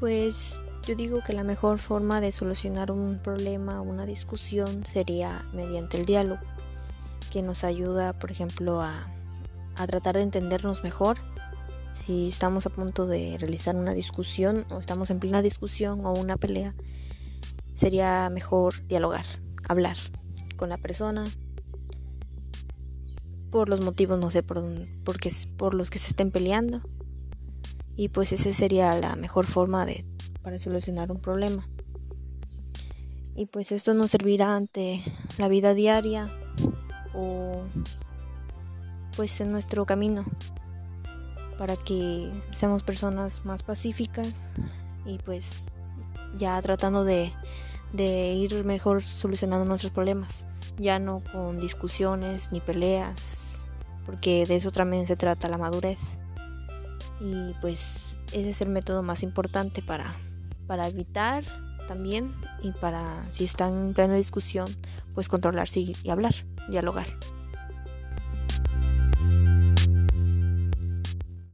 Pues yo digo que la mejor forma de solucionar un problema o una discusión sería mediante el diálogo, que nos ayuda, por ejemplo, a, a tratar de entendernos mejor. Si estamos a punto de realizar una discusión o estamos en plena discusión o una pelea, sería mejor dialogar, hablar con la persona por los motivos, no sé, por, porque, por los que se estén peleando. Y pues esa sería la mejor forma de, para solucionar un problema. Y pues esto nos servirá ante la vida diaria o pues en nuestro camino para que seamos personas más pacíficas y pues ya tratando de de ir mejor solucionando nuestros problemas, ya no con discusiones ni peleas, porque de eso también se trata la madurez. Y pues ese es el método más importante para, para evitar también y para si están en plena discusión, pues controlarse y hablar, dialogar.